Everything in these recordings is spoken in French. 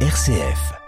RCF.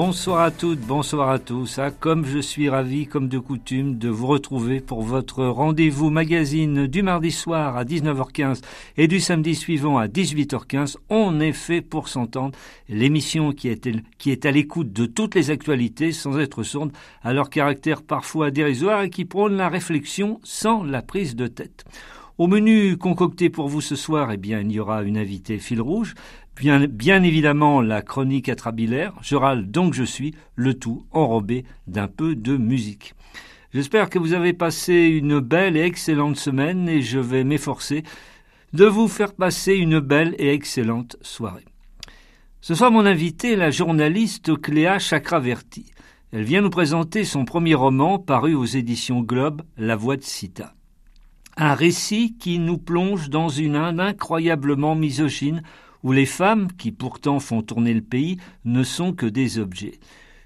Bonsoir à toutes, bonsoir à tous. Ah, comme je suis ravi, comme de coutume, de vous retrouver pour votre rendez-vous magazine du mardi soir à 19h15 et du samedi suivant à 18h15. On est fait pour s'entendre. L'émission qui est, qui est à l'écoute de toutes les actualités sans être sourde à leur caractère parfois dérisoire et qui prône la réflexion sans la prise de tête. Au menu concocté pour vous ce soir, eh bien, il y aura une invitée fil rouge, bien, évidemment la chronique atrabilaire, je râle donc je suis, le tout enrobé d'un peu de musique. J'espère que vous avez passé une belle et excellente semaine et je vais m'efforcer de vous faire passer une belle et excellente soirée. Ce soir, mon invité la journaliste Cléa Chakraverti. Elle vient nous présenter son premier roman paru aux éditions Globe, La Voix de Sita. Un récit qui nous plonge dans une Inde incroyablement misogyne, où les femmes, qui pourtant font tourner le pays, ne sont que des objets.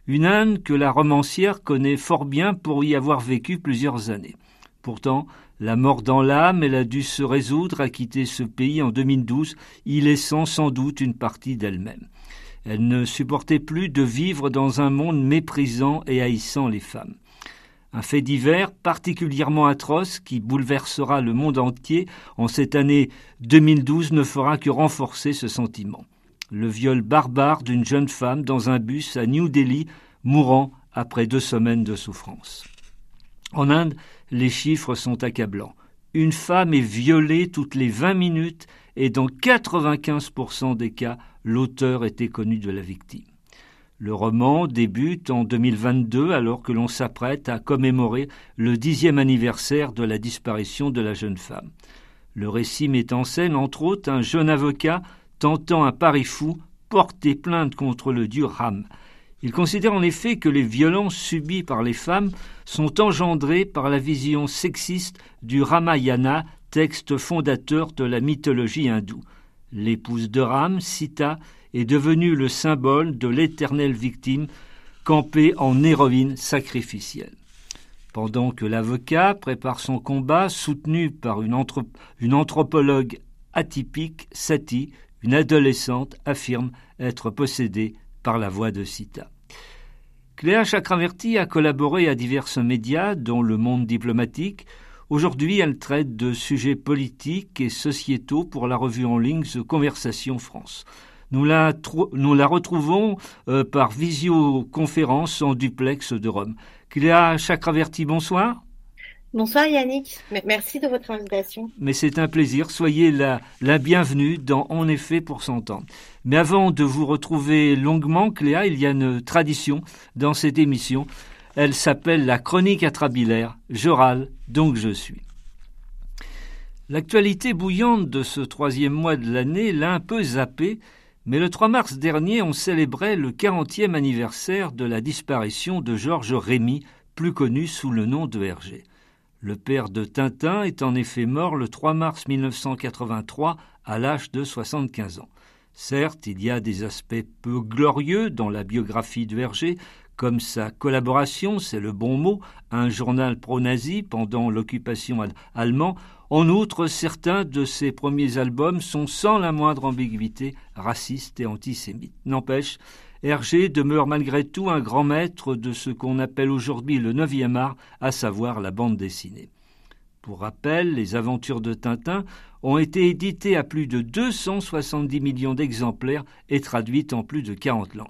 Une Inde que la romancière connaît fort bien pour y avoir vécu plusieurs années. Pourtant, la mort dans l'âme, elle a dû se résoudre à quitter ce pays en 2012, y laissant sans doute une partie d'elle-même. Elle ne supportait plus de vivre dans un monde méprisant et haïssant les femmes. Un fait divers particulièrement atroce qui bouleversera le monde entier en cette année 2012 ne fera que renforcer ce sentiment. Le viol barbare d'une jeune femme dans un bus à New Delhi, mourant après deux semaines de souffrance. En Inde, les chiffres sont accablants. Une femme est violée toutes les 20 minutes et dans 95% des cas, l'auteur était connu de la victime. Le roman débute en 2022 alors que l'on s'apprête à commémorer le dixième anniversaire de la disparition de la jeune femme. Le récit met en scène entre autres un jeune avocat tentant un pari fou, porter plainte contre le dieu Ram. Il considère en effet que les violences subies par les femmes sont engendrées par la vision sexiste du Ramayana, texte fondateur de la mythologie hindoue. L'épouse de Ram, Sita, est devenu le symbole de l'éternelle victime campée en héroïne sacrificielle. Pendant que l'avocat prépare son combat, soutenu par une, anthropologue atypique, Sati, une adolescente, affirme être possédée par la voix de Sita. Cléa Chakraverti a collaboré à divers médias, dont le monde diplomatique. Aujourd'hui, elle traite de sujets politiques et sociétaux pour la revue en ligne The Conversation France. Nous la, nous la retrouvons euh, par visioconférence en duplex de Rome. Cléa Chakraverti, bonsoir. Bonsoir Yannick, merci de votre invitation. Mais c'est un plaisir, soyez la, la bienvenue dans En effet pour s'entendre. Mais avant de vous retrouver longuement, Cléa, il y a une tradition dans cette émission. Elle s'appelle la chronique atrabilaire. Je râle, donc je suis. L'actualité bouillante de ce troisième mois de l'année l'a un peu zappé mais le 3 mars dernier, on célébrait le 40e anniversaire de la disparition de Georges Rémy, plus connu sous le nom de Hergé. Le père de Tintin est en effet mort le 3 mars 1983 à l'âge de 75 ans. Certes, il y a des aspects peu glorieux dans la biographie de Hergé, comme sa collaboration, c'est le bon mot, un journal pro-nazi pendant l'occupation allemande. En outre, certains de ses premiers albums sont sans la moindre ambiguïté racistes et antisémites. N'empêche, Hergé demeure malgré tout un grand maître de ce qu'on appelle aujourd'hui le neuvième art, à savoir la bande dessinée. Pour rappel, les aventures de Tintin ont été éditées à plus de 270 millions d'exemplaires et traduites en plus de 40 langues.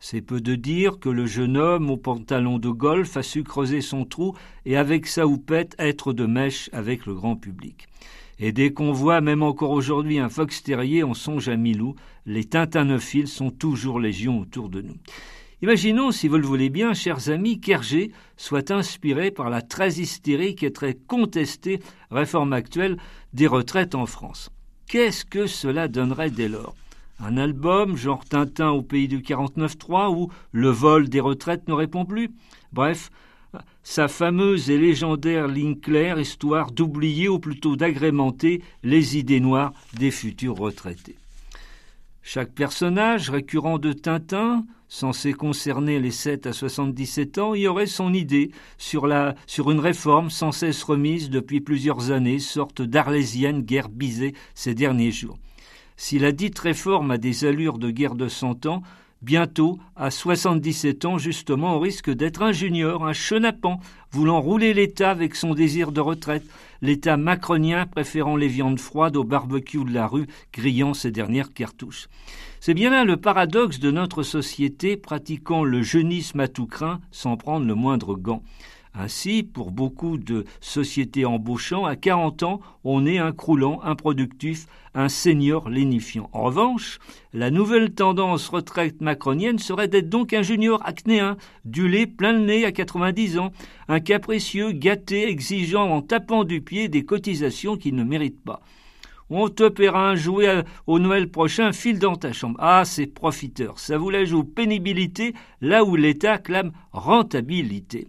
C'est peu de dire que le jeune homme au pantalon de golf a su creuser son trou et avec sa houppette être de mèche avec le grand public. Et dès qu'on voit, même encore aujourd'hui, un fox terrier, on songe à Milou, les tintinophiles sont toujours légion autour de nous. Imaginons, si vous le voulez bien, chers amis, qu'Hergé soit inspiré par la très hystérique et très contestée réforme actuelle des retraites en France. Qu'est-ce que cela donnerait dès lors? Un album, genre Tintin au pays du 49-3, où le vol des retraites ne répond plus Bref, sa fameuse et légendaire ligne claire, histoire d'oublier ou plutôt d'agrémenter les idées noires des futurs retraités. Chaque personnage récurrent de Tintin, censé concerner les 7 à 77 ans, y aurait son idée sur, la, sur une réforme sans cesse remise depuis plusieurs années, sorte d'arlésienne guerre bisée ces derniers jours. Si la dite réforme a des allures de guerre de cent ans, Bientôt, à 77 ans, justement, on risque d'être un junior, un chenapan, voulant rouler l'État avec son désir de retraite, l'État macronien préférant les viandes froides au barbecue de la rue, grillant ses dernières cartouches. C'est bien là le paradoxe de notre société pratiquant le jeunisme à tout craint sans prendre le moindre gant. Ainsi, pour beaucoup de sociétés embauchant, à 40 ans, on est un croulant, improductif, un senior lénifiant. En revanche, la nouvelle tendance retraite macronienne serait d'être donc un junior acnéen, du lait plein le nez à 90 ans, un capricieux, gâté, exigeant en tapant du pied des cotisations qu'il ne mérite pas. On te paiera un jouet au Noël prochain, file dans ta chambre. Ah, ces profiteurs, ça vous la joue pénibilité là où l'État clame rentabilité.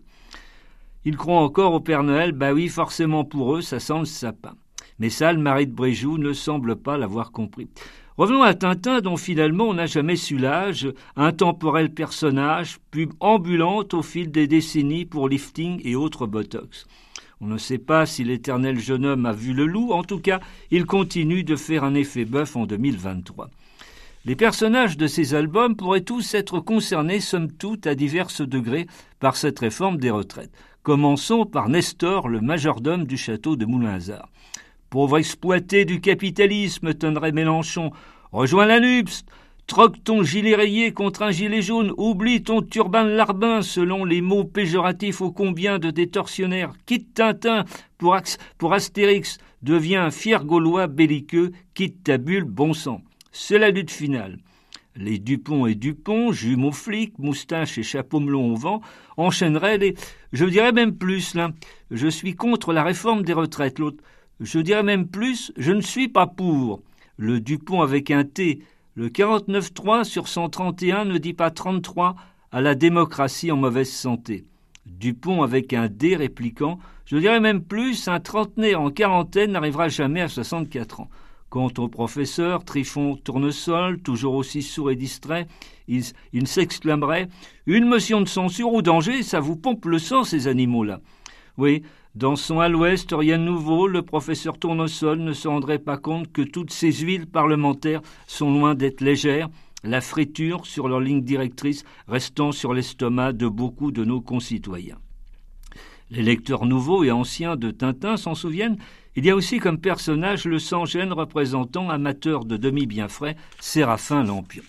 Ils croient encore au Père Noël, bah oui, forcément pour eux, ça sent le sapin. Mais ça, le mari de Bréjou ne semble pas l'avoir compris. Revenons à Tintin, dont finalement on n'a jamais su l'âge, un temporel personnage, pub ambulante au fil des décennies pour lifting et autres botox. On ne sait pas si l'éternel jeune homme a vu le loup, en tout cas, il continue de faire un effet bœuf en 2023. Les personnages de ces albums pourraient tous être concernés, somme toute, à divers degrés, par cette réforme des retraites. Commençons par Nestor, le majordome du château de Moulinsart. Pauvre exploité du capitalisme, tonnerait Mélenchon, rejoins la NUPS, troque ton gilet rayé contre un gilet jaune, oublie ton turban larbin selon les mots péjoratifs ô combien de détorsionnaires, quitte Tintin pour, pour Astérix, deviens un fier gaulois belliqueux, quitte ta bulle bon sang. C'est la lutte finale. Les Dupont et Dupont, jumeaux flics, moustaches et chapeau melon au vent, enchaîneraient les. Je dirais même plus, là. Je suis contre la réforme des retraites. L'autre. Je dirais même plus, je ne suis pas pour. Le Dupont avec un T. Le 49.3 sur 131 ne dit pas 33 à la démocratie en mauvaise santé. Dupont avec un D répliquant, je dirais même plus, un trentenaire en quarantaine n'arrivera jamais à 64 ans. Quant au professeur Trifon Tournesol, toujours aussi sourd et distrait, il, s'exclamerait Une motion de censure ou danger, ça vous pompe le sang, ces animaux-là. Oui, dans son à l'ouest, rien de nouveau, le professeur Tournesol ne se rendrait pas compte que toutes ces huiles parlementaires sont loin d'être légères, la friture sur leur ligne directrice restant sur l'estomac de beaucoup de nos concitoyens. Les lecteurs nouveaux et anciens de Tintin s'en souviennent, il y a aussi comme personnage le sans-gêne représentant amateur de demi-bien-frais Séraphin Lampion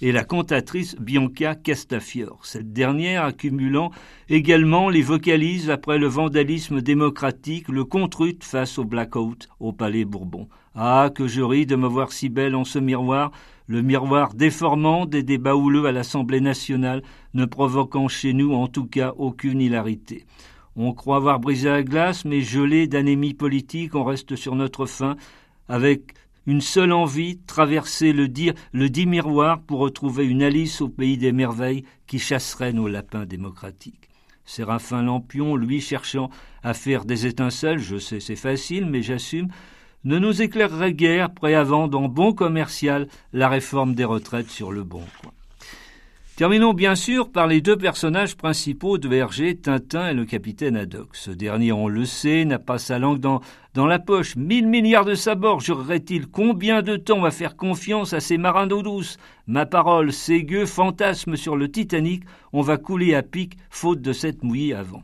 et la cantatrice Bianca Castafiore, cette dernière accumulant également les vocalises après le vandalisme démocratique, le contrute face au blackout au Palais Bourbon. Ah, que je ris de me voir si belle en ce miroir, le miroir déformant des débats houleux à l'Assemblée nationale, ne provoquant chez nous en tout cas aucune hilarité. On croit avoir brisé la glace, mais gelé d'anémie politique, on reste sur notre faim, avec une seule envie, traverser le, dire, le dit miroir pour retrouver une Alice au pays des merveilles qui chasserait nos lapins démocratiques. Séraphin Lampion, lui, cherchant à faire des étincelles, je sais c'est facile, mais j'assume, ne nous éclairerait guère, prêt à vendre en bon commercial la réforme des retraites sur le bon coin. Terminons bien sûr par les deux personnages principaux de Hergé, Tintin et le capitaine Haddock. Ce dernier, on le sait, n'a pas sa langue dans, dans la poche. Mille milliards de sabords, jurerait-il. Combien de temps va faire confiance à ces marins d'eau douce Ma parole, ces gueux fantasmes sur le Titanic, on va couler à pic, faute de s'être mouillé avant.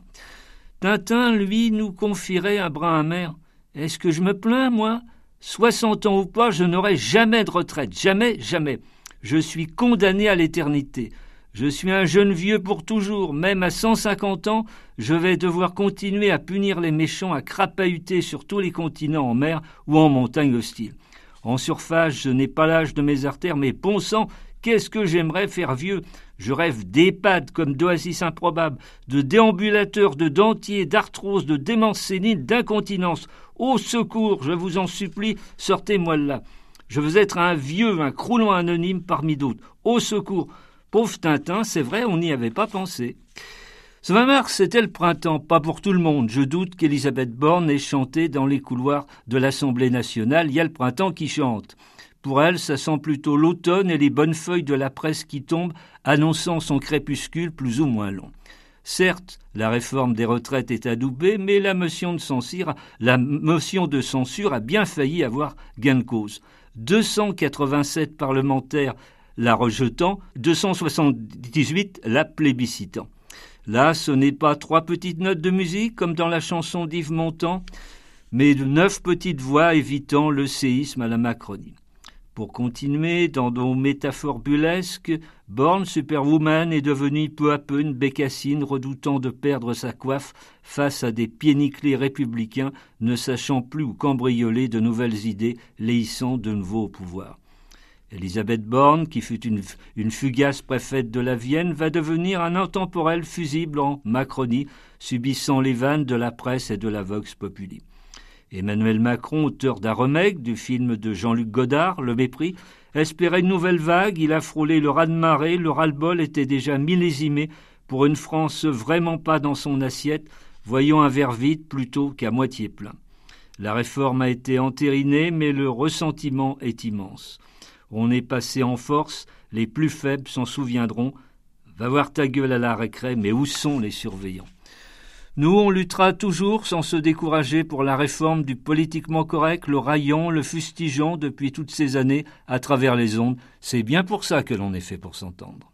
Tintin, lui, nous confierait un brin amer. Est-ce que je me plains, moi? Soixante ans ou pas, je n'aurai jamais de retraite. Jamais, jamais. Je suis condamné à l'éternité. Je suis un jeune vieux pour toujours, même à cent cinquante ans, je vais devoir continuer à punir les méchants, à crapahuter sur tous les continents en mer ou en montagne hostile. En surface, je n'ai pas l'âge de mes artères, mais bon sang, qu'est-ce que j'aimerais faire vieux? Je rêve d'EHPAD comme d'oasis improbables, de déambulateurs, de dentiers, d'arthrose, de démence sénile, d'incontinence. Au secours, je vous en supplie, sortez-moi là. Je veux être un vieux, un croulant anonyme parmi d'autres. Au secours. Pauvre Tintin, c'est vrai, on n'y avait pas pensé. Ce 20 mars, c'était le printemps, pas pour tout le monde. Je doute qu'Elisabeth Borne ait chanté dans les couloirs de l'Assemblée nationale. Il y a le printemps qui chante. Pour elle, ça sent plutôt l'automne et les bonnes feuilles de la presse qui tombent, annonçant son crépuscule plus ou moins long. Certes, la réforme des retraites est adoubée, mais la motion de censure, la motion de censure a bien failli avoir gain de cause. 287 parlementaires la rejetant, 278 la plébiscitant. Là, ce n'est pas trois petites notes de musique comme dans la chanson d'Yves Montand, mais neuf petites voix évitant le séisme à la Macronie. Pour continuer dans nos métaphores burlesques, Born Superwoman est devenue peu à peu une bécassine redoutant de perdre sa coiffe face à des pieds républicains ne sachant plus où cambrioler de nouvelles idées léissant de nouveau au pouvoir. Elisabeth Borne, qui fut une, une, fugace préfète de la Vienne, va devenir un intemporel fusible en Macronie, subissant les vannes de la presse et de la Vox Populi. Emmanuel Macron, auteur d'un remake du film de Jean-Luc Godard, Le Mépris, espérait une nouvelle vague, il a frôlé le raz-de-marée, le ras-le-bol était déjà millésimé pour une France vraiment pas dans son assiette, voyant un verre vide plutôt qu'à moitié plein. La réforme a été entérinée, mais le ressentiment est immense. On est passé en force, les plus faibles s'en souviendront. Va voir ta gueule à la récré, mais où sont les surveillants? Nous, on luttera toujours sans se décourager pour la réforme du politiquement correct, le raillant, le fustigeant depuis toutes ces années à travers les ondes. C'est bien pour ça que l'on est fait pour s'entendre.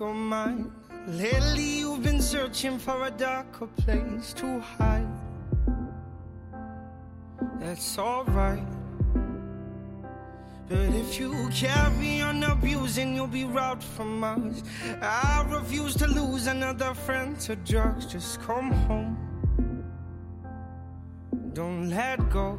Lately, you've been searching for a darker place to hide. That's alright. But if you carry on abusing, you'll be robbed from us. I refuse to lose another friend to drugs. Just come home. Don't let go.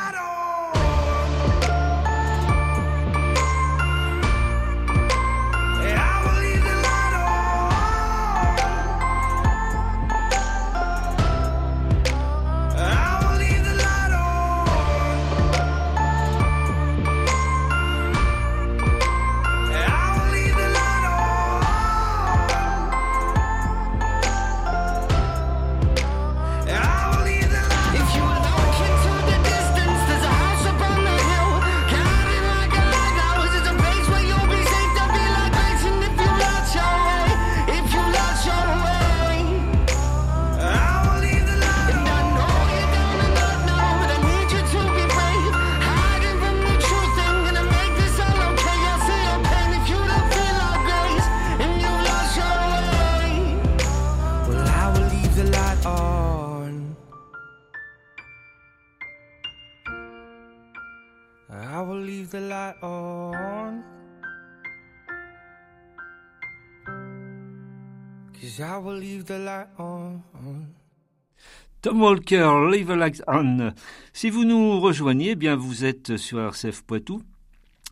Tom Walker, Leave a Light On. Si vous nous rejoignez, eh bien vous êtes sur RCF Poitou.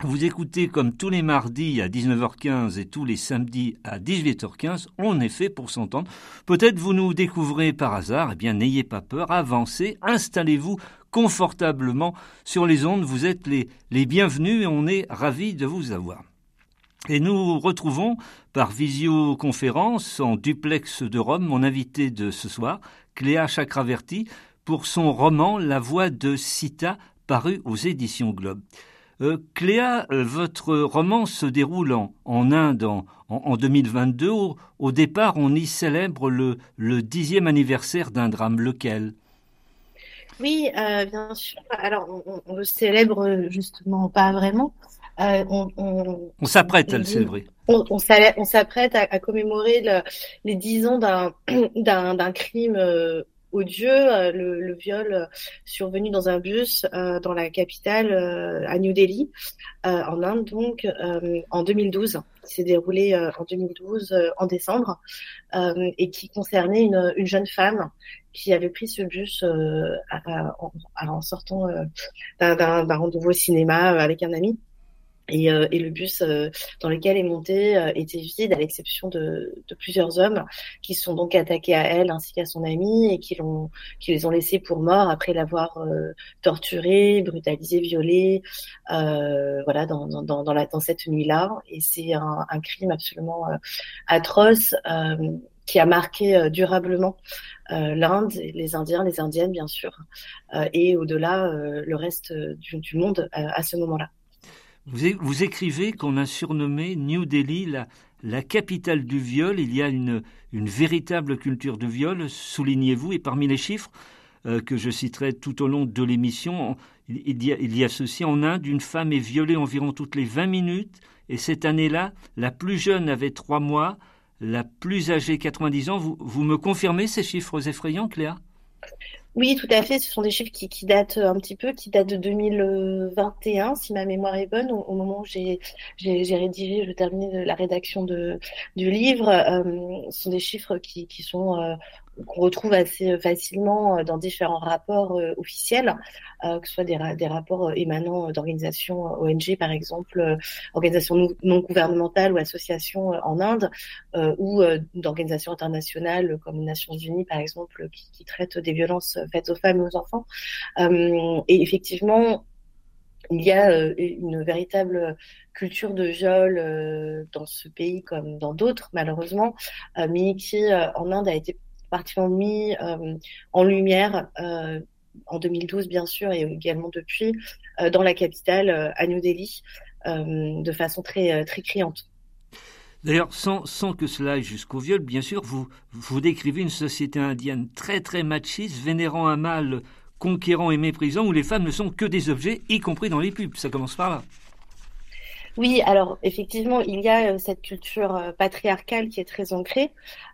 Vous écoutez comme tous les mardis à 19h15 et tous les samedis à 18h15. On est fait pour s'entendre. Peut-être vous nous découvrez par hasard. Eh bien, n'ayez pas peur. Avancez. Installez-vous confortablement sur les ondes, vous êtes les, bienvenus et on est ravis de vous avoir. Et nous retrouvons par visioconférence en duplex de Rome mon invité de ce soir, Cléa Chakraverti, pour son roman La voix de Sita, paru aux éditions Globe. Euh, Cléa, euh, votre roman se déroule en, Inde en, en 2022. Au, au, départ, on y célèbre le dixième anniversaire d'un drame. Lequel? Oui, euh, bien sûr. Alors, on, on, le célèbre justement pas vraiment. Euh, on, on, on s'apprête à le célébrer. On, on s'apprête à, à, commémorer le, les dix ans d'un crime euh, odieux, euh, le, le, viol survenu dans un bus euh, dans la capitale euh, à New Delhi, en Inde donc, en 2012. Qui s'est déroulé en 2012 en décembre et qui concernait une, une, jeune femme qui avait pris ce bus à, en, en, sortant d'un rendez-vous au cinéma avec un ami. Et, euh, et, le bus euh, dans lequel est monté euh, était vide, à l'exception de, de, plusieurs hommes qui sont donc attaqués à elle ainsi qu'à son ami et qui l'ont, qui les ont laissés pour morts après l'avoir euh, torturée, brutalisée, violée, voilà, dans, dans, dans, la, dans cette nuit-là. Et c'est un, un, crime absolument atroce qui a marqué durablement l'Inde, les Indiens, les Indiennes bien sûr, et au-delà le reste du, monde à ce moment-là. Vous, écrivez qu'on a surnommé New Delhi la, capitale du viol. Il y a une, véritable culture de viol, soulignez-vous, et parmi les chiffres euh, que je citerai tout au long de l'émission, il, y a, ceci en Inde, une femme est violée environ toutes les 20 minutes, et cette année-là, la plus jeune avait 3 mois, la plus âgée 90 ans. Vous, me confirmez ces chiffres effrayants, Cléa? Oui, tout à fait. Ce sont des chiffres qui, datent un petit peu, qui datent de 2021, si ma mémoire est bonne, au, moment où j'ai rédigé, je terminais la rédaction du livre. Euh, ce sont des chiffres qui, qui sont euh, qu'on retrouve assez facilement euh, dans différents rapports euh, officiels, euh, que ce soit des, des rapports émanant d'organisations ONG, par exemple, organisations non gouvernementales ou associations en Inde, ou d'organisations internationales comme les Nations Unies, par exemple, qui, qui, traitent des violences faites aux femmes et aux enfants. et effectivement, il y a une véritable culture de viol dans ce pays comme dans d'autres, malheureusement, mais qui en Inde a été particulièrement mis euh, en lumière euh, en 2012 bien sûr et également depuis euh, dans la capitale à New Delhi de façon très très criante. D'ailleurs, sans, sans, que cela aille jusqu'au viol, bien sûr, vous, vous décrivez une société indienne très très machiste, vénérant un mâle conquérant et méprisant, où les femmes ne sont que des objets, y compris dans les pubs. Ça commence par là. Oui, alors effectivement, il y a euh, cette culture euh, patriarcale qui est très ancrée,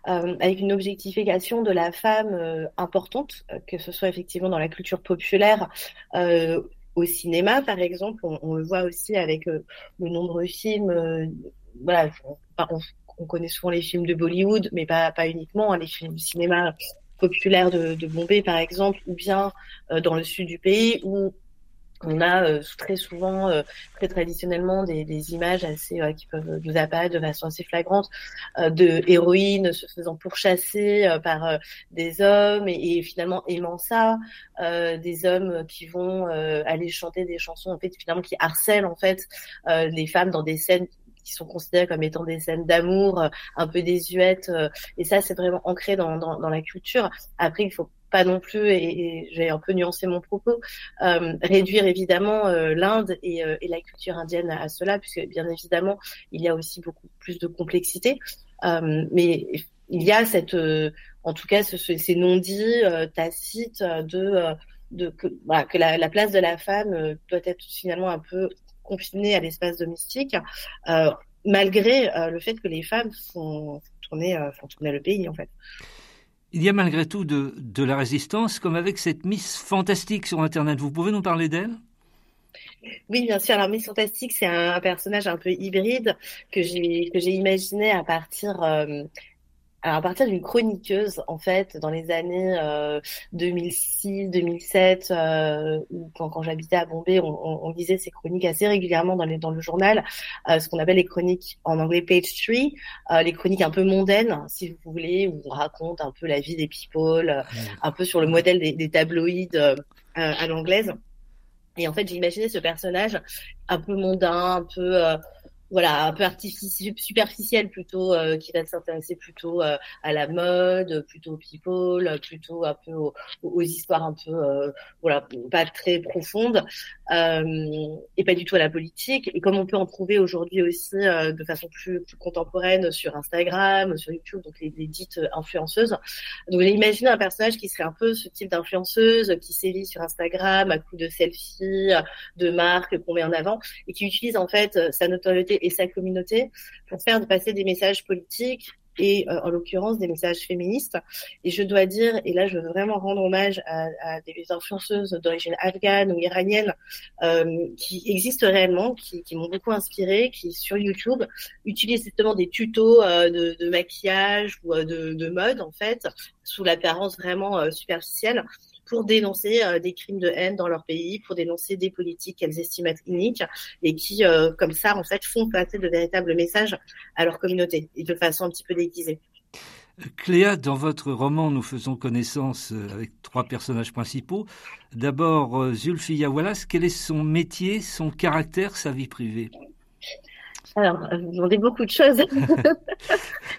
euh, avec une objectification de la femme euh, importante, euh, que ce soit effectivement dans la culture populaire, au cinéma par exemple, on, on, le voit aussi avec de nombreux films. voilà, on, on, connaît souvent les films de Bollywood, mais pas, pas uniquement, hein, les films cinéma populaire de, de, Bombay par exemple, ou bien dans le sud du pays, où on a euh, très souvent, euh, très traditionnellement, des, des images assez euh, qui peuvent nous apparaître de façon assez flagrante de héroïnes se faisant pourchasser par des hommes et, et, finalement aimant ça, des hommes qui vont aller chanter des chansons en fait finalement qui harcèlent en fait les femmes dans des scènes qui sont considérées comme étant des scènes d'amour un peu désuètes et ça c'est vraiment ancré dans, dans, dans la culture. Après il faut pas non plus, et, j'ai un peu nuancé mon propos, euh, réduire évidemment euh, l'Inde et, euh, et, la culture indienne à, cela, puisque bien évidemment, il y a aussi beaucoup plus de complexité. Mais il y a cette, en tout cas, ce, ces non-dits tacites de, que, la, place de la femme doit être finalement un peu confinée à l'espace domestique, malgré le fait que les femmes font tourner, font tourner le pays en fait. Il y a malgré tout de, la résistance, comme avec cette Miss Fantastique sur Internet. Vous pouvez nous parler d'elle? Oui, bien sûr. Alors, Miss Fantastique, c'est un, personnage un peu hybride que j'ai imaginé à partir euh, à partir d'une chroniqueuse, en fait, dans les années 2006-2007, euh, euh, quand, quand j'habitais à Bombay, on, on, on, lisait ces chroniques assez régulièrement dans, les, dans le journal, euh, ce qu'on appelle les chroniques en anglais page 3, euh, les chroniques un peu mondaines, si vous voulez, où on raconte un peu la vie des people, un peu sur le modèle des, des tabloïds à l'anglaise. Et en fait, j'ai imaginé ce personnage un peu mondain, un peu voilà, un peu artificiel, superficiel plutôt, euh, qui va s'intéresser plutôt euh, à la mode, plutôt au people, plutôt un peu aux, aux histoires un peu, euh, voilà, pas très profondes, et pas du tout à la politique. Et comme on peut en trouver aujourd'hui aussi de façon plus, plus, contemporaine sur Instagram, sur YouTube, donc les, les dites influenceuses. Donc j'ai imaginé un personnage qui serait un peu ce type d'influenceuse qui sévit sur Instagram à coup de selfies, de marques qu'on met en avant, et qui utilise en fait sa notoriété et sa communauté pour faire passer des messages politiques et euh, en l'occurrence des messages féministes. Et je dois dire, et là je veux vraiment rendre hommage à, des influenceuses d'origine afghane ou iranienne euh, qui existent réellement, qui, m'ont beaucoup inspiré, qui sur YouTube utilisent justement des tutos euh, de, maquillage ou de, de, mode en fait, sous l'apparence vraiment superficielle pour dénoncer euh, des crimes de haine dans leur pays, pour dénoncer des politiques qu'elles estiment être iniques et qui, euh, comme ça, en fait, font passer de véritables messages à leur communauté et de façon un petit peu déguisée. Cléa, dans votre roman, nous faisons connaissance euh, avec trois personnages principaux. D'abord, Zulfia Wallace, quel est son métier, son caractère, sa vie privée? Alors, vous demandez beaucoup de choses.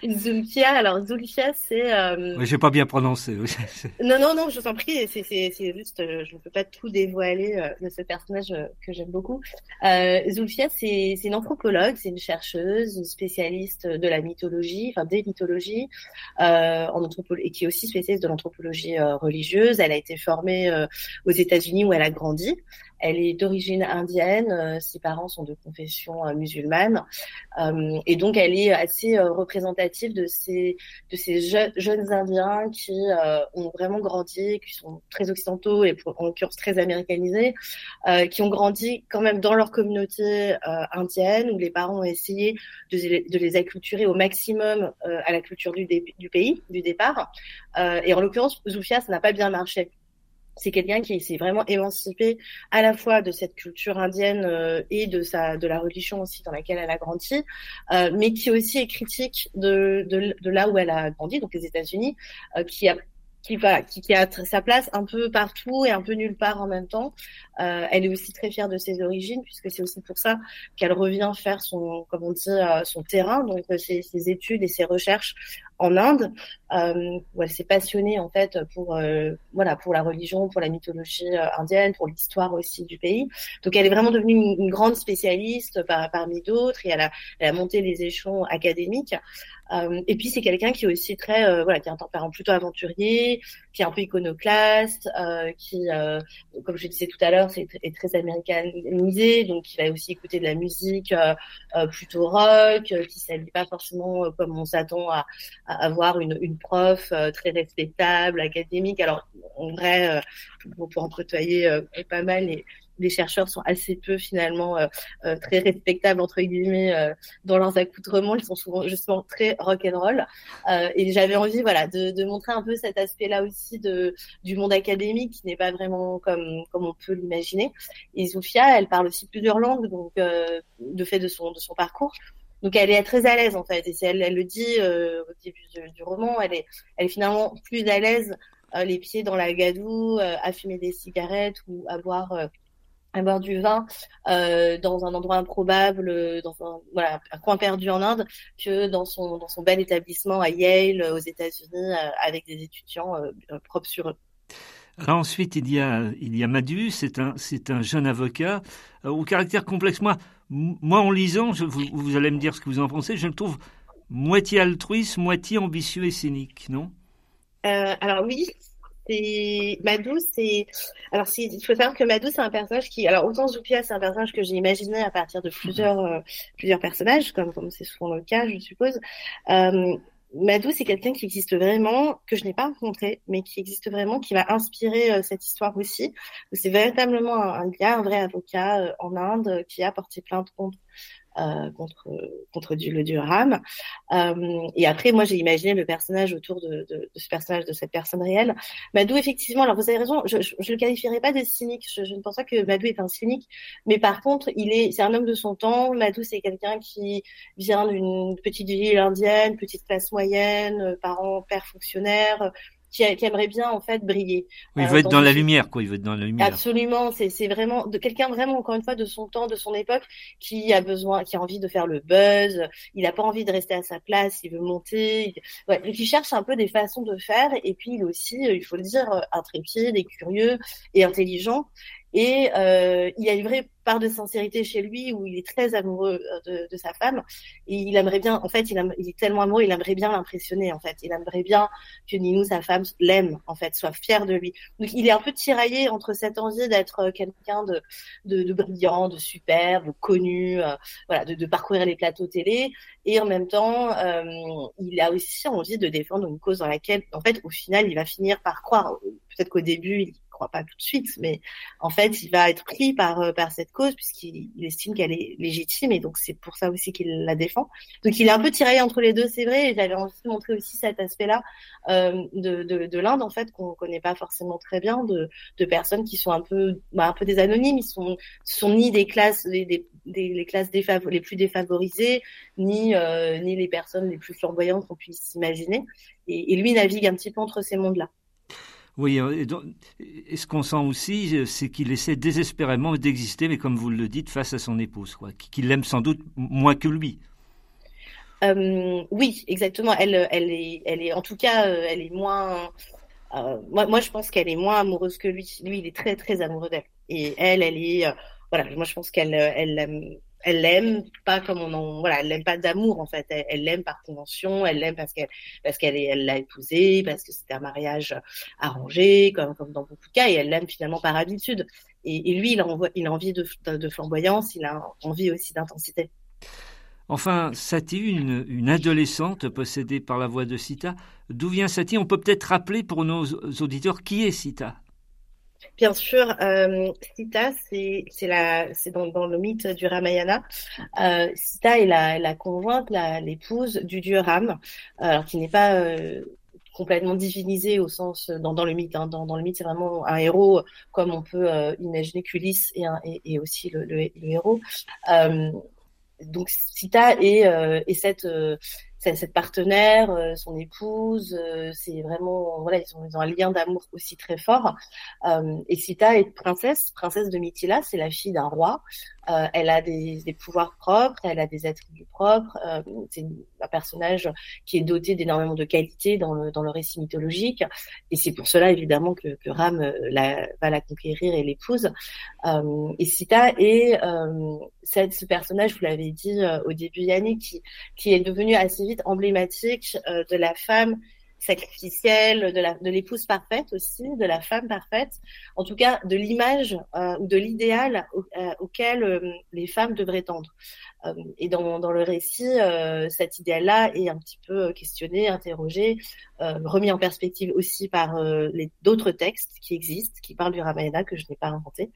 Zulfia, alors Zulfia, c'est. Euh... Oui, j'ai pas bien prononcé. non, non, non, je vous en prie, c'est juste, euh, je ne peux pas tout dévoiler euh, de ce personnage euh, que j'aime beaucoup. Euh, Zulfia, c'est une anthropologue, c'est une chercheuse, une spécialiste de la mythologie, enfin des mythologies, en anthropologie, et qui est aussi spécialiste de l'anthropologie religieuse. Elle a été formée aux États-Unis où elle a grandi. Elle est d'origine indienne, euh, ses parents sont de confession euh, musulmane, euh, et donc elle est assez représentative de ces de ces je jeunes Indiens qui ont vraiment grandi, qui sont très occidentaux et en l'occurrence très américanisés, qui ont grandi quand même dans leur communauté indienne où les parents ont essayé de, de les acculturer au maximum à la culture du, du pays, du départ. et en l'occurrence, Zoufia, ça n'a pas bien marché c'est quelqu'un qui s'est vraiment émancipé à la fois de cette culture indienne euh, et de sa de la religion aussi dans laquelle elle a grandi, euh, mais qui aussi est critique de, de, de là où elle a grandi, donc les États-Unis, euh, qui a qui va qui, qui, a sa place un peu partout et un peu nulle part en même temps. Euh, elle est aussi très fière de ses origines puisque c'est aussi pour ça qu'elle revient faire son comme on dit son terrain donc ses, ses études et ses recherches en Inde, euh, où elle s'est passionnée en fait pour euh, voilà pour la religion, pour la mythologie euh, indienne, pour l'histoire aussi du pays. Donc elle est vraiment devenue une, grande spécialiste par, parmi d'autres et elle a, elle a monté les échelons académiques. Euh, et puis c'est quelqu'un qui est aussi très euh, voilà qui a un tempérament plutôt aventurier, qui est un peu iconoclaste, euh, qui comme je disais tout à l'heure c'est est très américanisé, donc qui va aussi écouter de la musique plutôt rock, qui s'habille pas forcément comme on s'attend à, avoir une, une prof euh, très respectable, académique. Alors, en vrai, euh, pour, pour entretoyer euh, pas mal, les, les chercheurs sont assez peu finalement très respectables entre guillemets dans leurs accoutrements. Ils sont souvent justement très rock and roll. et j'avais envie, voilà, de, de, montrer un peu cet aspect-là aussi de du monde académique qui n'est pas vraiment comme comme on peut l'imaginer. Et Zofia, elle parle aussi plusieurs langues, donc de fait de son de son parcours. Donc elle est très à l'aise en fait, et elle, elle le dit euh, au début du, du, roman, elle est, elle est finalement plus à l'aise euh, les pieds dans la gadoue, euh, à fumer des cigarettes ou à boire, euh, à boire du vin euh, dans un endroit improbable, dans un, voilà, un coin perdu en Inde, que dans son, dans son bel établissement à Yale aux États-Unis avec des étudiants propres sur eux. Alors ensuite, il y a, il y a Madu, c'est un, c'est un jeune avocat au caractère complexe. Moi, moi, en lisant, je, vous, vous, allez me dire ce que vous en pensez, je le trouve moitié altruiste, moitié ambitieux et cynique, non? Euh, Alors oui, Madou, c'est alors il faut savoir que Madou c'est un personnage qui alors autant Zoupia c'est un personnage que j'ai imaginé à partir de plusieurs euh, plusieurs personnages comme comme c'est souvent le cas je suppose. Euh, Madou, c'est quelqu'un qui existe vraiment, que je n'ai pas rencontré, mais qui existe vraiment, qui va inspirer euh, cette histoire aussi. C'est véritablement un, un, gars, un vrai avocat en Inde, qui a porté plainte contre contre contre du, le dieu Ram. et après, moi, j'ai imaginé le personnage autour de, de, ce personnage, de cette personne réelle. Madou, effectivement, alors vous avez raison, je ne le qualifierais pas de cynique. Je, je, ne pense pas que Madou est un cynique, mais par contre, il est, c'est un homme de son temps. Madou, c'est quelqu'un qui vient d'une petite ville indienne, petite classe moyenne, parents, père fonctionnaire qui, aimerait bien en fait briller. il veut être dans la lumière, quoi. Il veut être dans la lumière. Absolument. C'est, c'est vraiment de quelqu'un vraiment encore une fois de son temps, de son époque, qui a besoin, qui a envie de faire le buzz. Il n'a pas envie de rester à sa place. Il veut monter. Ouais, donc il cherche un peu des façons de faire. Et puis il est aussi, il faut le dire, intrépide et curieux et intelligent. Et euh, il y a une vraie part de sincérité chez lui où il est très amoureux euh, de, de sa femme. Et il aimerait bien, en fait, il, est tellement amoureux, il aimerait bien l'impressionner, en fait. Il aimerait bien que Ninou, sa femme, l'aime, en fait, soit fière de lui. Donc il est un peu tiraillé entre cette envie d'être euh, quelqu'un de, de, de, brillant, de superbe, connu, euh, voilà, de, de, parcourir les plateaux télé. Et en même temps, euh, il a aussi envie de défendre une cause dans laquelle, en fait, au final, il va finir par croire. Peut-être qu'au début, il crois pas tout de suite, mais en fait, il va être pris par euh, cette cause puisqu'il estime qu'elle est légitime et donc c'est pour ça aussi qu'il la défend. Donc il est un peu tiraillé entre les deux, c'est vrai. Et j'avais envie de montrer aussi cet aspect-là euh, de, de, de l'Inde en fait qu'on connaît pas forcément très bien, de, personnes qui sont un peu bah, un peu des anonymes. Ils sont sont ni des classes les plus défavorisées, ni euh, ni les personnes les plus flamboyantes qu'on puisse imaginer. Et lui navigue un petit peu entre ces mondes-là. Oui, euh, et, ce qu'on sent aussi, euh, c'est qu'il essaie désespérément d'exister, mais comme vous le dites, face à son épouse, quoi, qu'il l'aime sans doute moins que lui. Euh, oui, exactement. Elle, elle est, elle est, en tout cas, elle est moins. moi, moi, je pense qu'elle est moins amoureuse que lui. Lui, il est très, très amoureux d'elle. Et elle, elle est, voilà. Moi, je pense qu'elle, elle, elle l'aime pas comme on en voilà elle l'aime pas d'amour en fait. Elle l'aime par convention elle l'aime parce qu'elle parce qu'elle elle l'a épousé parce que c'était un mariage arrangé comme comme dans beaucoup de cas et elle l'aime finalement par habitude. Et, et lui il a, il a envie de, flamboyance il a envie aussi d'intensité. Enfin, Sati, une, une, adolescente possédée par la voix de Sita, d'où vient Sati On peut peut-être rappeler pour nos auditeurs qui est Sita? Bien sûr, euh, Sita, c'est dans, le mythe du Ramayana. Euh, Sita est la, conjointe, l'épouse du dieu Ram, alors qui n'est pas euh, complètement divinisé au sens dans, le mythe. Hein, dans, le mythe, c'est vraiment un héros comme on peut euh, imaginer qu'Ulysse est, et, aussi le, héros. Euh, donc Sita euh, est cette cette partenaire, euh, son épouse, euh, c'est vraiment voilà ils ont, ils ont, un lien d'amour aussi très fort. Euh, et Sita est princesse, princesse de Mithila, c'est la fille d'un roi. Elle a des, des, pouvoirs propres, elle a des attributs propres. C'est un personnage qui est doté d'énormément de qualités dans le, dans le récit mythologique. Et c'est pour cela, évidemment, que, que Ram la, va la conquérir et l'épouse. et Sita est cette, ce personnage, vous l'avez dit au début, Yannick, qui, qui est devenu assez emblématique de la femme sacrificielle, de l'épouse parfaite aussi, de la femme parfaite, en tout cas de l'image euh, ou de l'idéal euh, auquel euh, les femmes devraient tendre. et dans, le récit, cet idéal-là est un petit peu questionné, interrogé, remis en perspective aussi par d'autres textes qui existent, qui parlent du Ramayana que je n'ai pas inventé,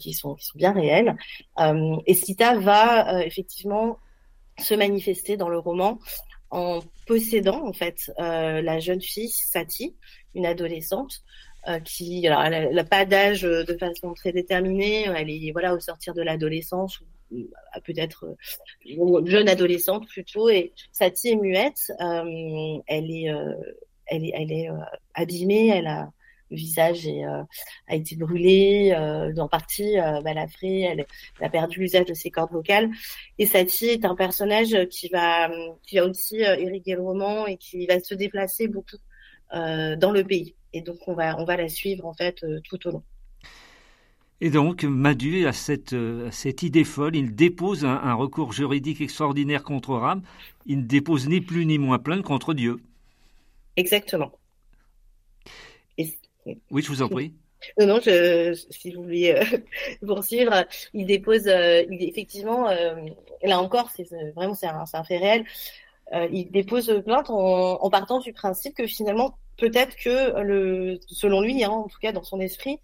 qui sont qui sont bien réels. et Sita va effectivement se manifester dans le roman en possédant en fait euh, la jeune fille Sati, une adolescente euh, qui, alors, elle n'a pas d'âge euh, de façon très déterminée, elle est voilà au sortir de l'adolescence peut-être jeune adolescente plutôt et Sati est muette, elle est elle est elle est abîmée, elle a le visage est, euh, a été brûlé, euh, en partie euh, balafré, elle, elle, a perdu l'usage de ses cordes vocales. Et Satie est un personnage qui va, qui va aussi euh, irriguer le roman et qui va se déplacer beaucoup euh, dans le pays. Et donc on va, on va la suivre en fait tout au long. Et donc, Madu a cette, cette idée folle, il dépose un, un, recours juridique extraordinaire contre Ram, il ne dépose ni plus ni moins plainte contre Dieu. Exactement. Oui, je vous en prie. Non, non, je, si vous voulez euh, poursuivre, il dépose, euh, il, effectivement, euh, là encore, c'est vraiment c'est un, un, fait réel. Il dépose plainte en, en, partant du principe que finalement, peut-être que le, selon lui, hein, en tout cas dans son esprit,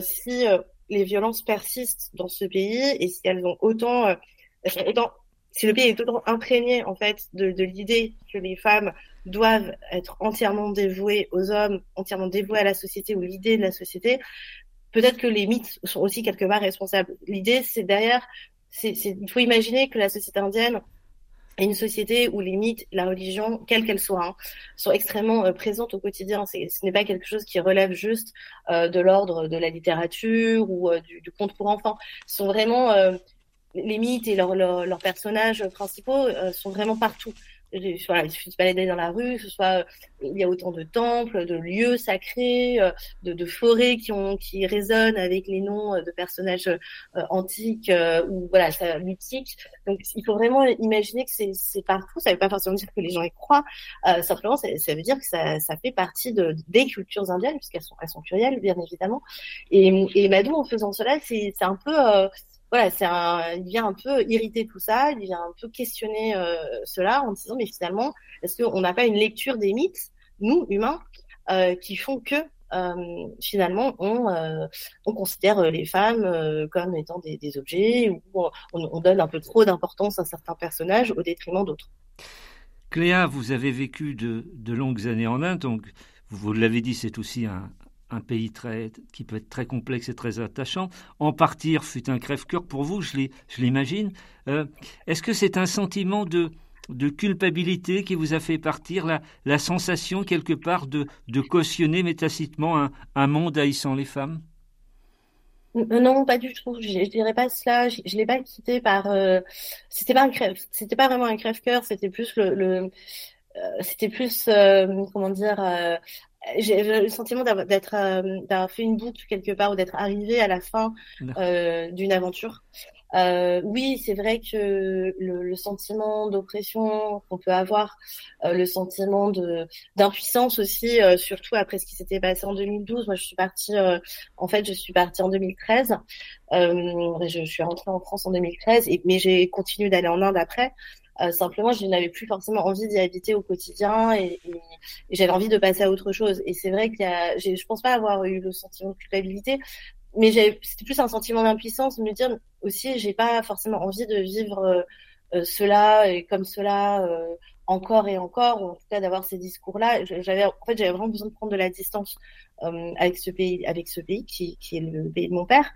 si les violences persistent dans ce pays et si elles ont autant, autant si le pays est toujours imprégné en fait de, de l'idée que les femmes doivent être entièrement dévouées aux hommes, entièrement dévouées à la société ou l'idée de la société, peut-être que les mythes sont aussi quelque part responsables. L'idée, c'est derrière, il faut imaginer que la société indienne est une société où les mythes, la religion, quelle qu'elle soit, hein, sont extrêmement euh, présentes au quotidien. Ce n'est pas quelque chose qui relève juste euh, de l'ordre de la littérature ou euh, du, du, conte pour enfants. Ce sont vraiment les mythes et leurs personnages principaux sont vraiment partout voilà, il suffit de se balader dans la rue, ce soit il y a autant de temples, de lieux sacrés, euh, de, forêts qui ont qui résonnent avec les noms de personnages euh, antiques euh, ou voilà, ça, mythiques. Donc il faut vraiment imaginer que c'est partout. Ça ne veut pas forcément dire que les gens y croient. simplement, ça, veut dire que ça, fait partie de des cultures indiennes puisqu'elles sont elles bien évidemment. Et, Madou en faisant cela, c'est un peu voilà, c'est un, il vient un peu irriter tout ça, il vient un peu questionner euh, cela en disant mais finalement, est-ce qu'on n'a pas une lecture des mythes, nous humains, euh, qui font que euh, finalement on, on considère les femmes comme étant des, des objets ou on, on, donne un peu trop d'importance à certains personnages au détriment d'autres. Cléa, vous avez vécu de, de longues années en Inde, donc vous l'avez dit, c'est aussi un, un pays très, qui peut être très complexe et très attachant. En partir fut un crève-cœur pour vous, je l'imagine. Euh, Est-ce que c'est un sentiment de, culpabilité qui vous a fait partir, la, la sensation quelque part de, cautionner métacitement un, monde haïssant les femmes? Non, pas du tout. Je, je dirais pas cela. Je, je l'ai pas quitté par. Euh, c'était pas un crève. C'était pas vraiment un crève-cœur. C'était plus le. euh, c'était plus euh, comment dire euh, j'ai le sentiment d'être euh, d'avoir fait une boucle quelque part ou d'être arrivé à la fin euh, d'une aventure. Euh, oui, c'est vrai que le, le sentiment d'oppression qu'on peut avoir, euh, le sentiment de d'impuissance aussi, euh, surtout après ce qui s'était passé en 2012. Moi, je suis partie, euh, en fait, je suis partie en 2013. Je, je, suis rentrée en France en 2013, et, mais j'ai continué d'aller en Inde après. Euh, simplement, je n'avais plus forcément envie d'y habiter au quotidien et, j'avais envie de passer à autre chose. Et c'est vrai a, je pense pas avoir eu le sentiment de culpabilité, mais c'était plus un sentiment d'impuissance, de me dire aussi, j'ai pas forcément envie de vivre euh, euh cela et comme cela euh, encore et encore, ou en tout cas d'avoir ces discours-là. J'avais, en fait, j'avais vraiment besoin de prendre de la distance avec ce pays, avec ce pays qui, qui est le pays de mon père,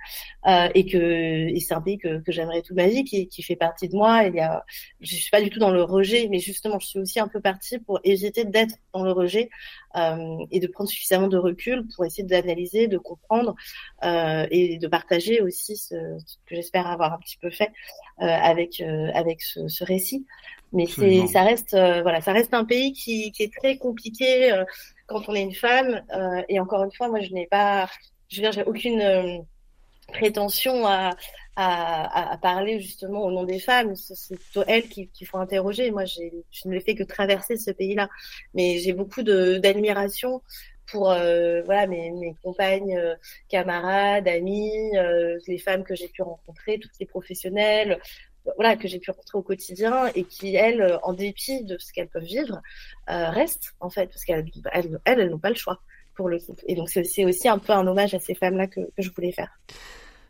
euh, et que et c'est un pays que, que j'aimerais toute ma vie, qui, qui fait partie de moi. Il y a, je suis pas du tout dans le rejet, mais justement, je suis aussi un peu partie pour éviter d'être dans le rejet euh, et de prendre suffisamment de recul pour essayer d'analyser, de comprendre euh, et de partager aussi ce, ce que j'espère avoir un petit peu fait euh, avec euh, avec ce, ce récit. Mais c'est, ça reste, euh, voilà, ça reste un pays qui, qui est très compliqué euh, quand on est une femme. Euh, et encore une fois, moi, je n'ai pas, je veux dire, j'ai aucune euh, prétention à, à, à, parler justement au nom des femmes. C'est plutôt elles qu'il qui faut interroger. Moi, je ne fais que traverser ce pays-là, mais j'ai beaucoup d'admiration pour euh, voilà mes, mes compagnes, euh, camarades, amies, euh, les femmes que j'ai pu rencontrer, toutes les professionnelles, voilà, que j'ai pu rencontrer au quotidien et qui, elles, en dépit de ce qu'elles peuvent vivre, euh, restent, en fait, parce qu'elles, elles, elles, n'ont pas le choix pour le coup. Et donc, c'est aussi un peu un hommage à ces femmes-là que, que, je voulais faire.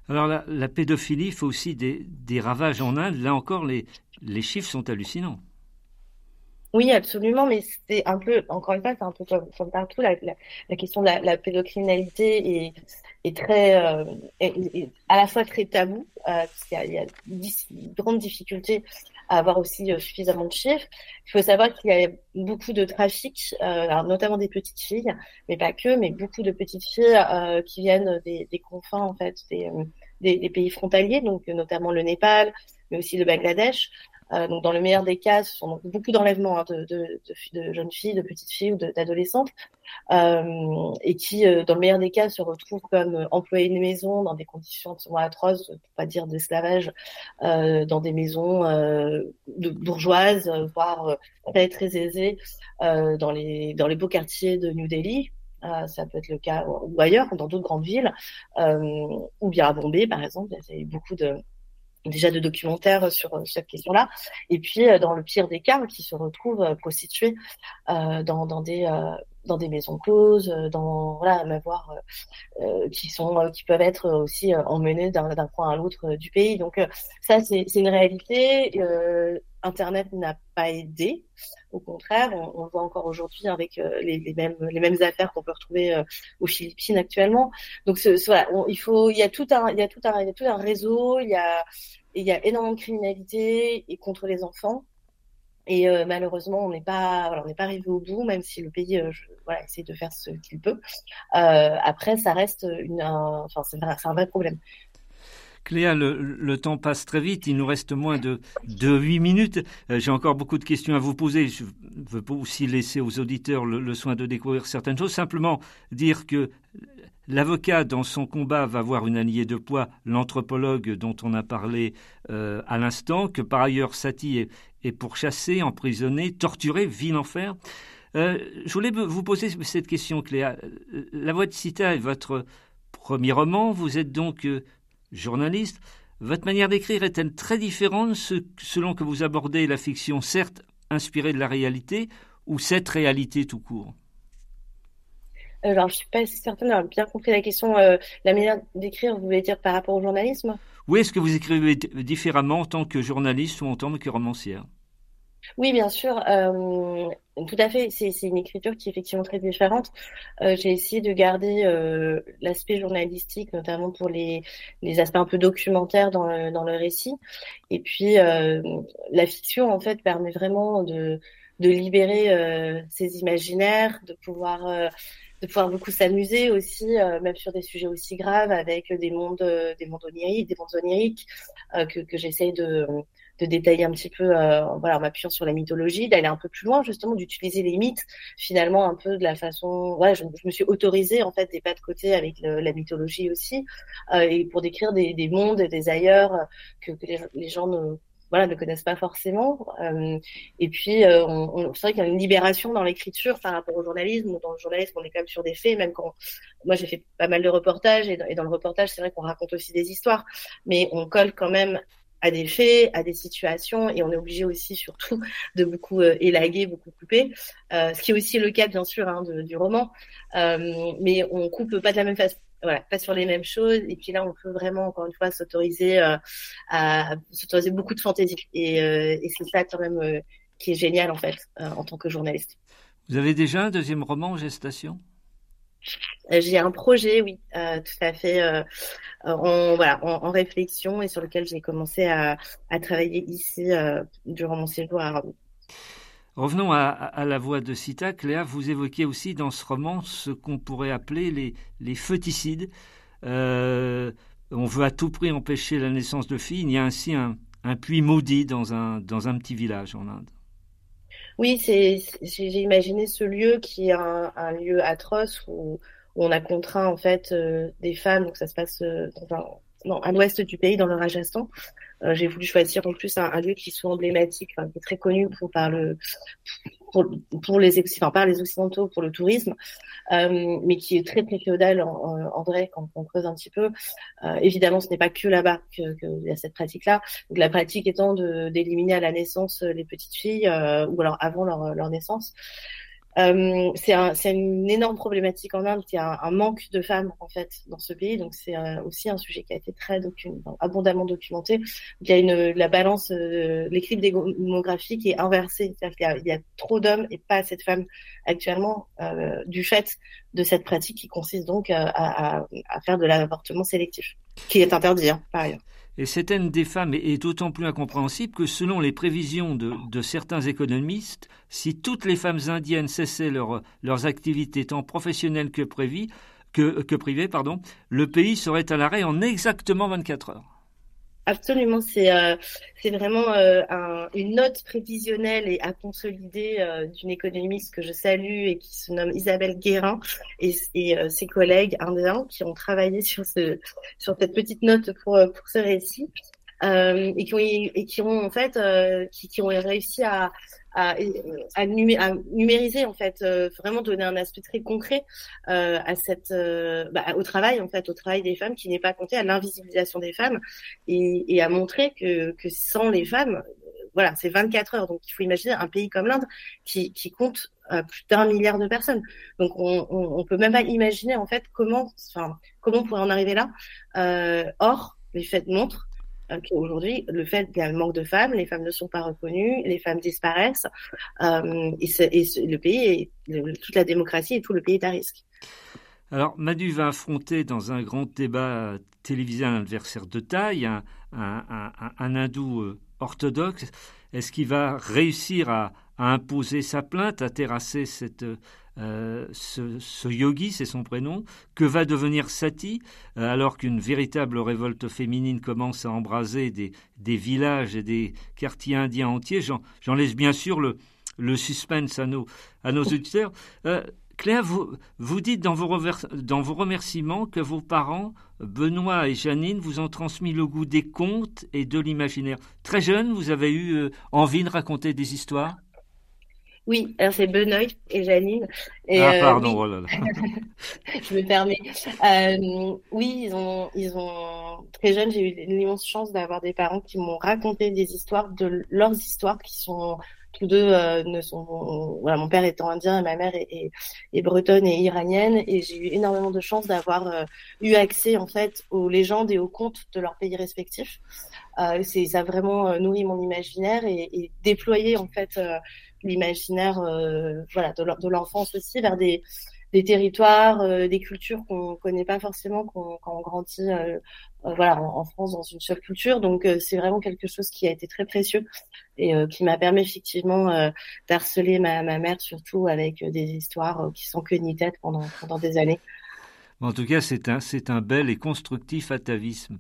Alors, la, la, pédophilie fait aussi des, des ravages en Inde. Là encore, les, les chiffres sont hallucinants. Oui, absolument, mais c'est un peu, encore une fois, c'est un peu comme, partout, la, question de la, pédocriminalité est, très, euh, à la fois très tabou, euh, parce qu'il y a, une grande difficulté à avoir aussi euh, suffisamment de chiffres. Il faut savoir qu'il y a beaucoup de trafic, notamment des petites filles, mais pas que, mais beaucoup de petites filles qui viennent des, confins, en fait, des, des, des pays frontaliers, donc notamment le Népal, mais aussi le Bangladesh, euh, donc dans le meilleur des cas, ce sont beaucoup d'enlèvements hein, de, de, de, jeunes filles, de petites filles ou d'adolescentes, euh, et qui, euh, dans le meilleur des cas, se retrouvent comme employées de maison dans des conditions absolument atroces, pour pas dire d'esclavage, euh, dans des maisons euh, de bourgeoises, voire très très aisées, dans les dans les beaux quartiers de New Delhi. ça peut être le cas ou ailleurs, dans d'autres grandes villes, ou bien à Bombay, par exemple. Il y a beaucoup de déjà de documentaires sur cette question-là, et puis dans le pire des cas, qui se retrouvent prostituées euh, dans, des, euh, dans des maisons closes, dans voilà, m'avoir qui sont qui peuvent être aussi emmenés d'un point à l'autre du pays. Donc ça c'est une réalité. Internet n'a pas aidé. Au contraire, on, on voit encore aujourd'hui avec les, les, mêmes les mêmes affaires qu'on peut retrouver aux Philippines actuellement. Donc ce, voilà, il faut il y a tout un il y a tout un il y a tout un réseau, il y a il y a énormément de criminalité et contre les enfants. Et euh, malheureusement, on n'est pas, voilà, on n'est pas arrivé au bout, même si le pays, euh, voilà, essaie de faire ce qu'il peut. Euh, après, ça reste une, un, c'est un vrai problème. Cléa, le, temps passe très vite. Il nous reste moins de, de 8 minutes. J'ai encore beaucoup de questions à vous poser. Je veux aussi laisser aux auditeurs le soin de découvrir certaines choses. Simplement dire que L'avocat, dans son combat, va voir une alliée de poids, l'anthropologue dont on a parlé euh, à l'instant, que par ailleurs Satie est, pourchassé, emprisonné, torturé, vit l'enfer. Euh, je voulais vous poser cette question, Cléa. La Voix de Cita est votre premier roman. Vous êtes donc euh, journaliste. Votre manière d'écrire est-elle très différente selon que vous abordez la fiction, certes inspirée de la réalité, ou cette réalité tout court? euh, alors, je suis pas certaine d'avoir bien compris la question. Euh, la manière d'écrire, vous voulez dire par rapport au journalisme? Oui, est-ce que vous écrivez différemment en tant que journaliste ou en tant que romancière? Oui, bien sûr, euh, tout à fait. C'est une écriture qui est effectivement très différente. J'ai essayé de garder l'aspect journalistique, notamment pour les, les, aspects un peu documentaires dans le, dans le récit. Et puis, la fiction, en fait, permet vraiment de, de libérer ses imaginaires, de pouvoir de pouvoir beaucoup s'amuser aussi, euh, même sur des sujets aussi graves, avec des mondes, euh, des mondes oniriques, des mondes oniriques euh, que, que j'essaye de, de détailler un petit peu, voilà, en m'appuyant sur la mythologie, d'aller un peu plus loin justement, d'utiliser les mythes finalement un peu de la façon, voilà, je, me suis autorisée en fait des pas de côté avec la mythologie aussi, et pour décrire des, des mondes, des ailleurs que, que les, les gens ne voilà, ne connaissent pas forcément. Euh, et puis, euh, c'est vrai qu'il y a une libération dans l'écriture par rapport au journalisme. Dans le journalisme, on est quand même sur des faits, même quand moi j'ai fait pas mal de reportages et dans, le reportage, c'est vrai qu'on raconte aussi des histoires, mais on colle quand même à des faits, à des situations, et on est obligé aussi surtout de beaucoup euh, élaguer, beaucoup couper, ce qui est aussi le cas bien sûr hein, du roman, mais on coupe pas de la même façon voilà, pas sur les mêmes choses. Et puis là, on peut vraiment, encore une fois, s'autoriser euh, à s'autoriser beaucoup de fantaisie. Et, euh, et c'est ça quand même euh, qui est génial en fait en tant que journaliste. Vous avez déjà un deuxième roman en gestation J'ai un projet, oui, tout à fait, en, voilà, en, réflexion et sur lequel j'ai commencé à, à, travailler ici durant mon séjour à Rome. Revenons à, la voix de Sita. Cléa, vous évoquez aussi dans ce roman ce qu'on pourrait appeler les, les fœticides. Euh, on veut à tout prix empêcher la naissance de filles. Il y a ainsi un, puits maudit dans un, dans un petit village en Inde. Oui, j'ai imaginé ce lieu qui est un, lieu atroce où, on a contraint en fait euh, des femmes, donc ça se passe euh, à l'ouest du pays, dans le Rajasthan, euh, j'ai voulu choisir en plus un, lieu qui soit emblématique, qui est très connu pour, par, le, pour, pour les, enfin, par les Occidentaux pour le tourisme, euh, mais qui est très très féodal en, en, vrai quand on creuse un petit peu. Euh, évidemment, ce n'est pas que là-bas qu'il y a cette pratique-là. la pratique étant d'éliminer à la naissance les petites filles, euh, ou alors avant leur, leur naissance. Euh, c'est un, une énorme problématique en Inde, il y a un, manque de femmes en fait dans ce pays, donc c'est euh, aussi un sujet qui a été très abondamment documenté. Il y a une la balance, euh, l'équilibre démographique est inversé, c'est-à-dire il y a trop d'hommes et pas assez de femmes actuellement du fait de cette pratique qui consiste donc à faire de l'avortement sélectif, qui est interdit hein, par ailleurs. Et cette haine des femmes est d'autant plus incompréhensible que selon les prévisions de, certains économistes, si toutes les femmes indiennes cessaient leur, leurs activités tant professionnelles que, que privées, pardon, le pays serait à l'arrêt en exactement 24 heures. Absolument, c'est euh, c'est vraiment euh, un, une note prévisionnelle et à consolider euh, d'une économiste que je salue et qui se nomme Isabelle Guérin et, et ses collègues indiens qui ont travaillé sur ce sur cette petite note pour pour ce récit et qui ont et qui ont en fait qui, qui ont réussi à à, à, numériser en fait, euh, vraiment donner un aspect très concret euh, à cette, euh, bah, au travail en fait, au travail des femmes qui n'est pas compté, à l'invisibilisation des femmes et, et, à montrer que, que sans les femmes, voilà, c'est 24 heures. Donc il faut imaginer un pays comme l'Inde qui, qui compte plus d'un milliard de personnes. Donc on, on, on, peut même pas imaginer en fait comment, enfin, comment on pourrait en arriver là. or, les faits montrent qu'aujourd'hui, le fait qu'il y a un manque de femmes, les femmes ne sont pas reconnues, les femmes disparaissent, euh, et, le pays, toute la démocratie et tout le pays est à risque. Alors, Manu va affronter dans un grand débat télévisé un adversaire de taille, un, hindou euh, orthodoxe. Est-ce qu'il va réussir à, à, imposer sa plainte, à terrasser cette, euh, ce, yogi, c'est son prénom, que va devenir Sati, euh, alors qu'une véritable révolte féminine commence à embraser des, villages et des quartiers indiens entiers? J'en laisse bien sûr le, suspense à nos, auditeurs. Euh, Claire, vous, dites dans vos, remerciements que vos parents, Benoît et Janine, vous ont transmis le goût des contes et de l'imaginaire. Très jeune, vous avez eu envie de raconter des histoires? Oui, alors c'est Benoît et Janine. Et, ah, pardon, oh là là. je me permets. Euh, oui, ils ont, ils ont très jeunes. J'ai eu l'immense chance d'avoir des parents qui m'ont raconté des histoires de leurs histoires qui sont tous deux euh, ne sont voilà mon père étant indien et ma mère est, bretonne et iranienne et j'ai eu énormément de chance d'avoir euh, eu accès en fait aux légendes et aux contes de leurs pays respectifs. Euh, c'est ça a vraiment nourri mon imaginaire et, et déployé en fait l'imaginaire voilà de l'enfance aussi vers des territoires, des cultures qu'on connaît pas forcément quand on grandit voilà, en, France dans une seule culture. Donc c'est vraiment quelque chose qui a été très précieux et qui m'a permis effectivement d'harceler ma, ma, mère surtout avec des histoires qui sont que ni tête pendant, pendant des années. En tout cas, c'est un, c'est un bel et constructif atavisme.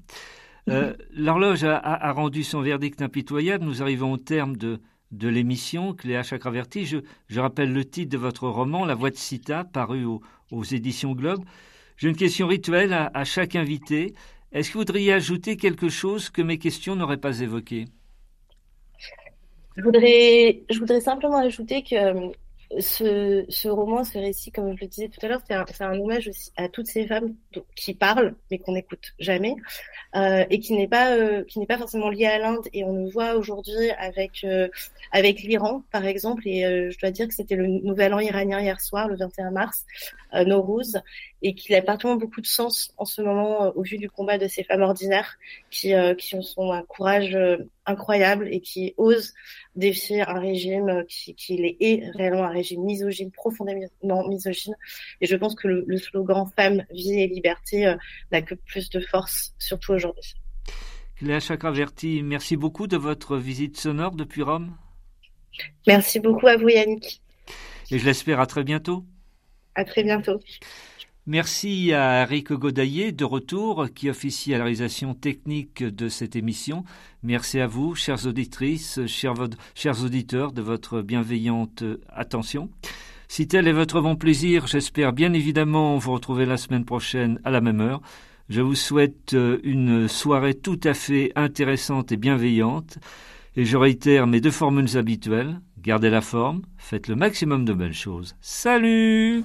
Euh, L'horloge a, a, rendu son verdict impitoyable. Nous arrivons au terme de, de l'émission. Cléa Chakraverti, je, je rappelle le titre de votre roman, La Voix de Sita, paru aux, aux éditions Globe. J'ai une question rituelle à, à chaque invité. Est-ce que vous voudriez ajouter quelque chose que mes questions n'auraient pas évoqué? Je voudrais, je voudrais simplement ajouter que ce, ce roman, ce récit, comme je le disais tout à l'heure, c'est un, un, hommage aussi à toutes ces femmes qui parlent, mais qu'on n'écoute jamais, euh, et qui n'est pas, euh, qui n'est pas forcément lié à l'Inde. Et on le voit aujourd'hui avec euh, avec l'Iran, par exemple. Et euh, je dois dire que c'était le Nouvel An iranien hier soir, le 21 mars, euh, Nowruz, et qu'il a particulièrement beaucoup de sens en ce moment au vu du combat de ces femmes ordinaires qui qui ont un courage incroyable et qui osent défier un régime qui, qui les est réellement un régime misogyne, profondément misogyne. Et je pense que le, le slogan Femme, vie et liberté euh, n'a que plus de force, surtout aujourd'hui. Cléa Chakraverti, merci beaucoup de votre visite sonore depuis Rome. Merci beaucoup à vous Yannick. Et je l'espère à très bientôt. À très bientôt. Merci à Eric Godaillé, de retour, qui officie à la réalisation technique de cette émission. Merci à vous, chères auditrices, chers, chers auditeurs, de votre bienveillante attention. Si tel est votre bon plaisir, j'espère bien évidemment vous retrouver la semaine prochaine à la même heure. Je vous souhaite euh, une soirée tout à fait intéressante et bienveillante. Et je réitère mes deux formules habituelles. Gardez la forme, faites le maximum de belles choses. Salut